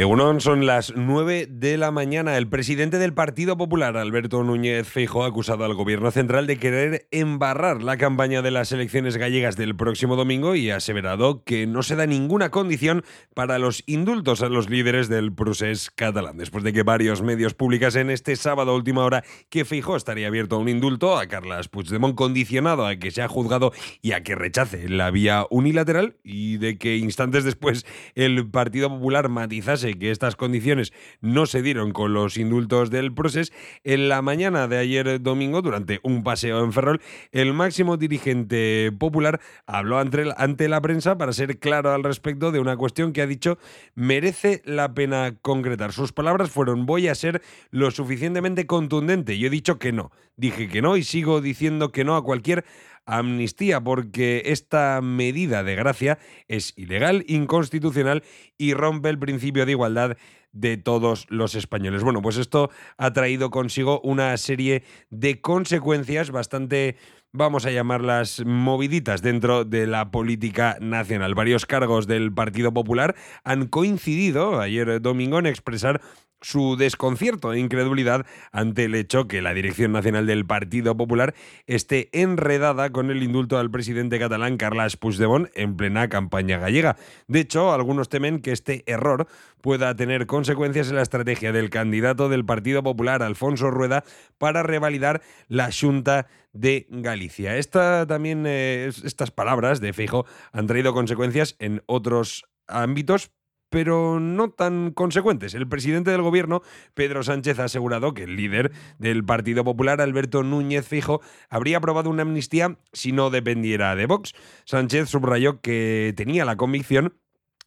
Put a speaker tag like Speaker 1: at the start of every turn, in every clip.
Speaker 1: Egunon, son las 9 de la mañana. El presidente del Partido Popular, Alberto Núñez Feijóo, ha acusado al gobierno central de querer embarrar la campaña de las elecciones gallegas del próximo domingo y ha aseverado que no se da ninguna condición para los indultos a los líderes del procés catalán. Después de que varios medios publicasen este sábado última hora que Feijóo estaría abierto a un indulto a Carlas Puigdemont condicionado a que sea juzgado y a que rechace la vía unilateral y de que instantes después el Partido Popular matizase que estas condiciones no se dieron con los indultos del proceso, en la mañana de ayer domingo, durante un paseo en Ferrol, el máximo dirigente popular habló ante la prensa para ser claro al respecto de una cuestión que ha dicho merece la pena concretar. Sus palabras fueron voy a ser lo suficientemente contundente. Yo he dicho que no. Dije que no y sigo diciendo que no a cualquier amnistía porque esta medida de gracia es ilegal, inconstitucional y rompe el principio de igualdad de todos los españoles. Bueno, pues esto ha traído consigo una serie de consecuencias bastante vamos a llamarlas moviditas dentro de la política nacional. Varios cargos del Partido Popular han coincidido ayer domingo en expresar su desconcierto e incredulidad ante el hecho que la Dirección Nacional del Partido Popular esté enredada con el indulto al presidente catalán Carles Puigdemont en plena campaña gallega. De hecho, algunos temen que este error pueda tener consecuencias en la estrategia del candidato del Partido Popular, Alfonso Rueda, para revalidar la Junta de Galicia. También, eh, estas palabras de Fijo han traído consecuencias en otros ámbitos, pero no tan consecuentes. El presidente del gobierno, Pedro Sánchez, ha asegurado que el líder del Partido Popular, Alberto Núñez Fijo, habría aprobado una amnistía si no dependiera de Vox. Sánchez subrayó que tenía la convicción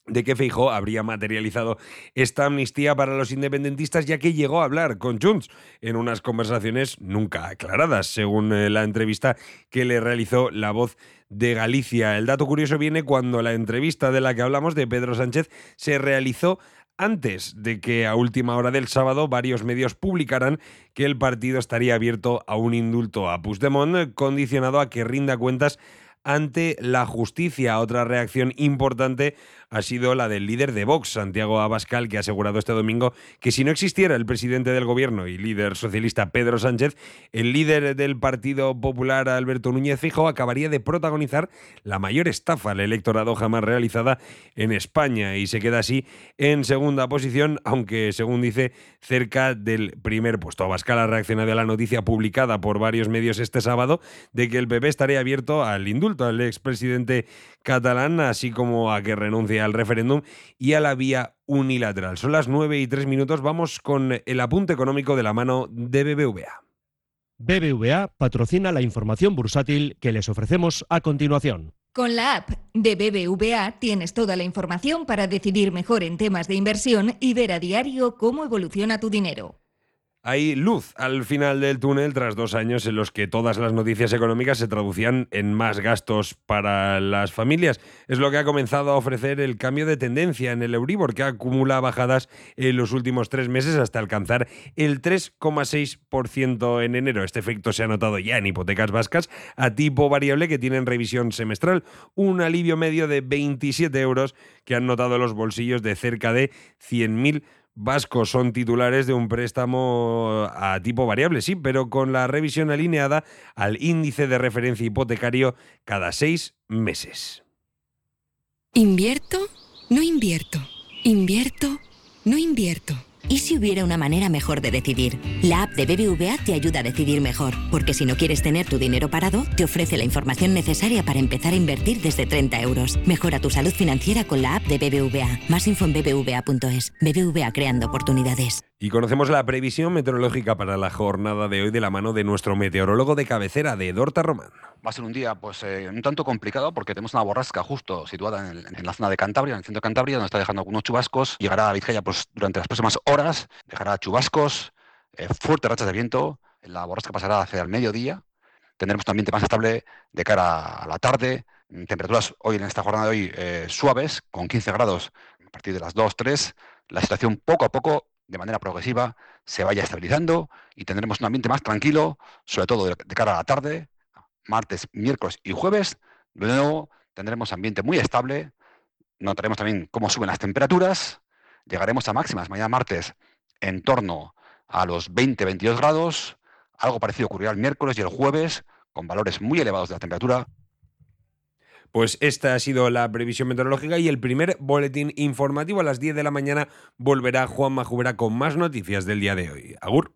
Speaker 1: de que Feijó habría materializado esta amnistía para los independentistas ya que llegó a hablar con Junts en unas conversaciones nunca aclaradas, según eh, la entrevista que le realizó la voz de Galicia. El dato curioso viene cuando la entrevista de la que hablamos de Pedro Sánchez se realizó antes de que a última hora del sábado varios medios publicaran que el partido estaría abierto a un indulto a Puigdemont condicionado a que rinda cuentas ante la justicia. Otra reacción importante ha sido la del líder de Vox, Santiago Abascal, que ha asegurado este domingo que si no existiera el presidente del gobierno y líder socialista Pedro Sánchez, el líder del Partido Popular Alberto Núñez Fijo acabaría de protagonizar la mayor estafa al electorado jamás realizada en España y se queda así en segunda posición, aunque según dice cerca del primer puesto. Abascal ha reaccionado a la noticia publicada por varios medios este sábado de que el PP estaría abierto al indulto al expresidente catalán, así como a que renuncie al referéndum y a la vía unilateral. Son las 9 y 3 minutos. Vamos con el apunte económico de la mano de BBVA.
Speaker 2: BBVA patrocina la información bursátil que les ofrecemos a continuación.
Speaker 3: Con la app de BBVA tienes toda la información para decidir mejor en temas de inversión y ver a diario cómo evoluciona tu dinero.
Speaker 1: Hay luz al final del túnel tras dos años en los que todas las noticias económicas se traducían en más gastos para las familias. Es lo que ha comenzado a ofrecer el cambio de tendencia en el Euribor, que acumula bajadas en los últimos tres meses hasta alcanzar el 3,6% en enero. Este efecto se ha notado ya en hipotecas vascas a tipo variable que tienen revisión semestral, un alivio medio de 27 euros que han notado los bolsillos de cerca de 100.000 vascos son titulares de un préstamo a tipo variable, sí, pero con la revisión alineada al índice de referencia hipotecario cada seis meses.
Speaker 4: ¿Invierto? No invierto. ¿Invierto? No invierto. ¿Y si hubiera una manera mejor de decidir? La app de BBVA te ayuda a decidir mejor, porque si no quieres tener tu dinero parado, te ofrece la información necesaria para empezar a invertir desde 30 euros. Mejora tu salud financiera con la app de BBVA. Más info en bbva.es. BBVA creando oportunidades.
Speaker 1: Y conocemos la previsión meteorológica para la jornada de hoy de la mano de nuestro meteorólogo de cabecera, de Dorta Román.
Speaker 5: Va a ser un día pues eh, un tanto complicado porque tenemos una borrasca justo situada en, la zona de Cantabria, en el centro de Cantabria, donde está dejando algunos chubascos. Llegará a Vizcaya pues, durante las próximas horas, dejará chubascos, eh, fuertes rachas de viento. La borrasca pasará hacia el mediodía. Tendremos un ambiente más estable de cara a la tarde. Temperaturas hoy en esta jornada de hoy eh, suaves, con 15 grados a partir de las 2, 3. La situación poco a poco de manera progresiva se vaya estabilizando y tendremos un ambiente más tranquilo, sobre todo de, cara a la tarde, martes, miércoles y jueves, de nuevo tendremos ambiente muy estable. Notaremos también cómo suben las temperaturas. Llegaremos a máximas mañana martes en torno a los 20-22 grados. Algo parecido ocurrirá el miércoles y el jueves, con valores muy elevados de la temperatura.
Speaker 1: Pues esta ha sido la previsión meteorológica y el primer boletín informativo a las 10 de la mañana volverá Juan Majubera con más noticias del día de hoy. Agur.